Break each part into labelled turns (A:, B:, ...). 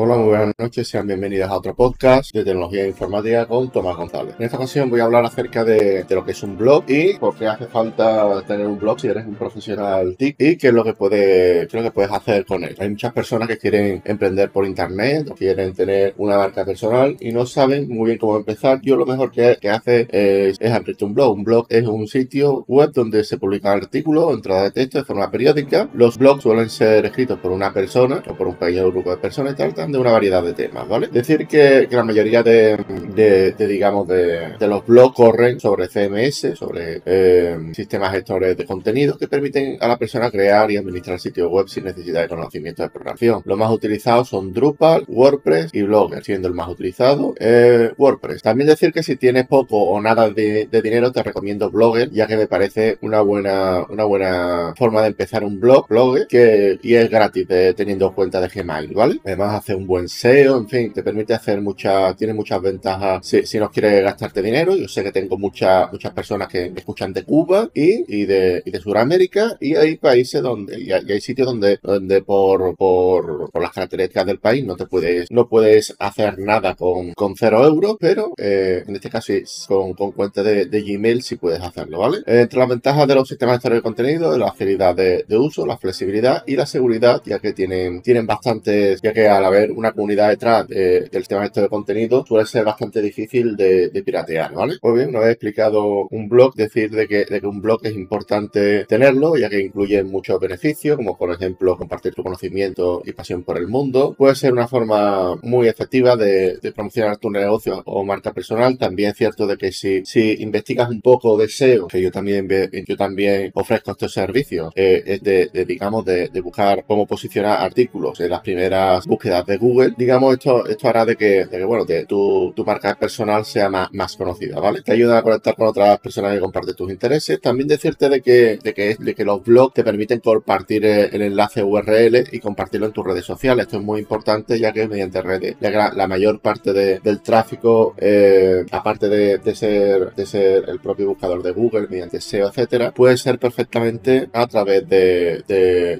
A: Hola, muy buenas noches, sean bienvenidos a otro podcast de tecnología informática con Tomás González. En esta ocasión voy a hablar acerca de, lo que es un blog y por qué hace falta tener un blog si eres un profesional TIC y qué es lo que, puede, qué que puedes hacer con él. Hay muchas personas que quieren emprender por internet o quieren tener una marca personal y no saben muy bien cómo empezar. Yo lo mejor que, hace es, es abrirte un blog. Un blog es un sitio web donde se publican artículos entradas de texto de forma periódica. Los blogs suelen ser escritos por una persona o por un pequeño grupo de personas y tal de una variedad de temas, ¿vale? Decir que, la mayoría de, digamos, de, los blogs corren sobre CMS, sobre eh, sistemas gestores de contenido que permiten a la persona crear y administrar sitios web sin necesidad de conocimiento de programación. Los más utilizados son Drupal, WordPress y Blogger, siendo el más utilizado eh, WordPress. También decir que si tienes poco o nada de, dinero, te recomiendo Blogger, ya que me parece una buena, una buena forma de empezar un blog, Blogger, que, y es gratis teniendo cuenta de Gmail, ¿vale? Además hace un buen SEO, en fin, te permite hacer muchas, tiene muchas ventajas si, si no quieres gastarte dinero. Yo sé que tengo muchas muchas personas que me escuchan de Cuba y, de, y de Sudamérica y hay países donde, y hay, sitios donde, donde por, por, por, las características del país no te puedes, no puedes hacer nada con, con cero euros, pero eh, en este caso con, con cuenta de, Gmail sí puedes hacerlo, ¿vale? Entre las ventajas de los sistemas de de contenido, la facilidad de, de, uso, la flexibilidad y la seguridad, ya que tienen, tienen bastantes, ya que al una comunidad detrás del tema este de contenido suele ser bastante difícil de, piratear, ¿vale? Muy bien, una vez explicado un blog, decir de que, de un blog es importante tenerlo, ya que incluye muchos beneficios, como por ejemplo compartir tu conocimiento y pasión por el mundo. Puede ser una forma muy efectiva de, promocionar tu negocio o marca personal. También es cierto de que si, si investigas un poco de SEO, que yo también, yo también ofrezco estos servicios, eh, es de, digamos, de, de buscar cómo posicionar artículos en las primeras búsquedas de Google, digamos, esto, esto hará de que, de que bueno, de tu, tu, marca personal sea más, más conocida, ¿vale? Te ayuda a conectar con otras personas que comparten tus intereses. También decirte de que, de que, de que los blogs te permiten compartir el enlace URL y compartirlo en tus redes sociales. Esto es muy importante ya que mediante redes, la, mayor parte de, del tráfico, eh, aparte de, de, ser, de ser el propio buscador de Google, mediante SEO, etcétera, puede ser perfectamente a través de,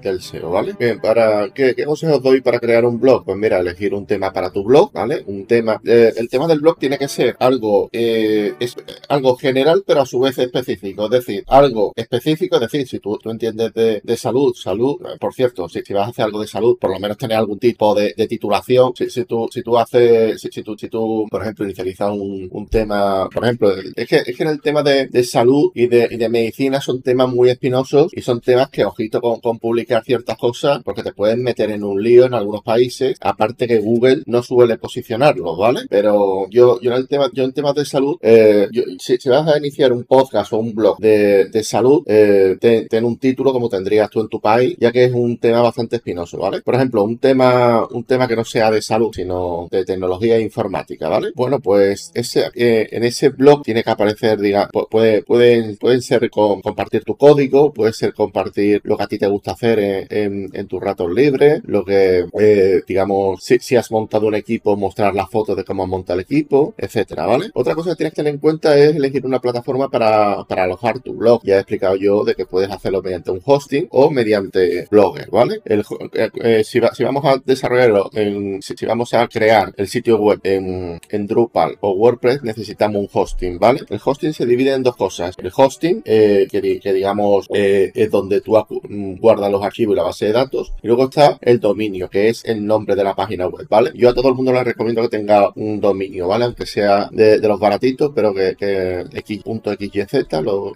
A: del SEO, ¿vale? Bien, para, ¿qué, ¿qué consejos doy para crear un blog? Pues mira, elegir un tema para tu blog, ¿vale? Un tema, eh, el tema del blog tiene que ser algo, eh, es, algo general, pero a su vez específico, es decir, algo específico, es decir, si tú, tú entiendes de, salud, salud, eh, por cierto, si, si, vas a hacer algo de salud, por lo menos tener algún tipo de, de titulación, si, si, tú, si tú haces, si, si, tú, si tú, por ejemplo, inicializas un, un tema, por ejemplo, es que, es que en el tema de, de salud y de, y de medicina son temas muy espinosos y son temas que, ojito con, con publicar ciertas cosas, porque te pueden meter en un lío en algunos países, aparte que Google no suele posicionarlo, ¿vale? Pero yo, yo en el tema, yo en temas de salud, eh, si, vas a iniciar un podcast o un blog de, de salud, eh, ten, un título como tendrías tú en tu país, ya que es un tema bastante espinoso, ¿vale? Por ejemplo, un tema, un tema que no sea de salud, sino de tecnología e informática, ¿vale? Bueno, pues ese, eh, en ese blog tiene que aparecer, diga, puede, pueden, pueden ser compartir tu código, puede ser compartir lo que a ti te gusta hacer en, tus ratos libres, lo que, eh, si, has montado un equipo, mostrar las fotos de cómo has montado el equipo, etcétera, ¿vale? Otra cosa que tienes que tener en cuenta es elegir una plataforma para, alojar tu blog. Ya he explicado yo de que puedes hacerlo mediante un hosting o mediante Blogger, ¿vale? Eh, eh, si, vamos a desarrollarlo, en, si, vamos a crear el sitio web en, Drupal o WordPress, necesitamos un hosting, ¿vale? El hosting se divide en dos cosas. El hosting, que, que, digamos es donde tú guardas los archivos y la base de datos. Y luego está el dominio, que es el nombre de la página web, ¿vale? Yo a todo el mundo le recomiendo que tenga un dominio, ¿vale? Aunque sea de, los baratitos, pero que, que x.xyz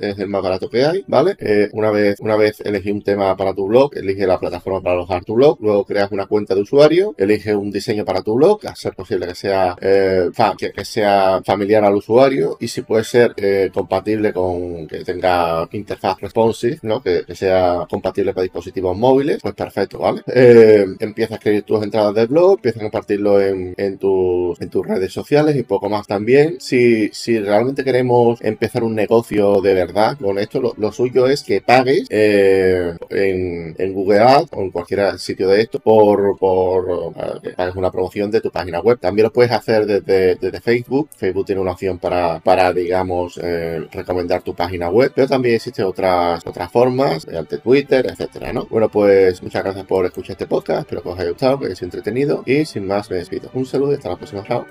A: es el más barato que hay, ¿vale? Eh, una vez una vez elegí un tema para tu blog, elige la plataforma para alojar tu blog, luego creas una cuenta de usuario, elige un diseño para tu blog, a ser posible que sea, eh, que, sea familiar al usuario y si puede ser eh, compatible con que tenga interfaz responsive, ¿no? Que, sea compatible para dispositivos móviles, pues perfecto, ¿vale? empieza a escribir tus entradas de blog, empieza a compartirlo en, en, tus, en tus redes sociales y poco más también. Si, realmente queremos empezar un negocio de verdad con esto, lo, suyo es que pagues eh, en, Google Ads o en cualquier sitio de esto por, una promoción de tu página web. También lo puedes hacer desde, Facebook. Facebook tiene una opción para, para digamos, eh, recomendar tu página web, pero también existen otras, otras formas, mediante Twitter, etcétera, ¿no? Bueno, pues muchas gracias por escuchar este podcast. Espero que os haya gustado, que os entretenido y sin más me despido. Un saludo y hasta la próxima. Chao.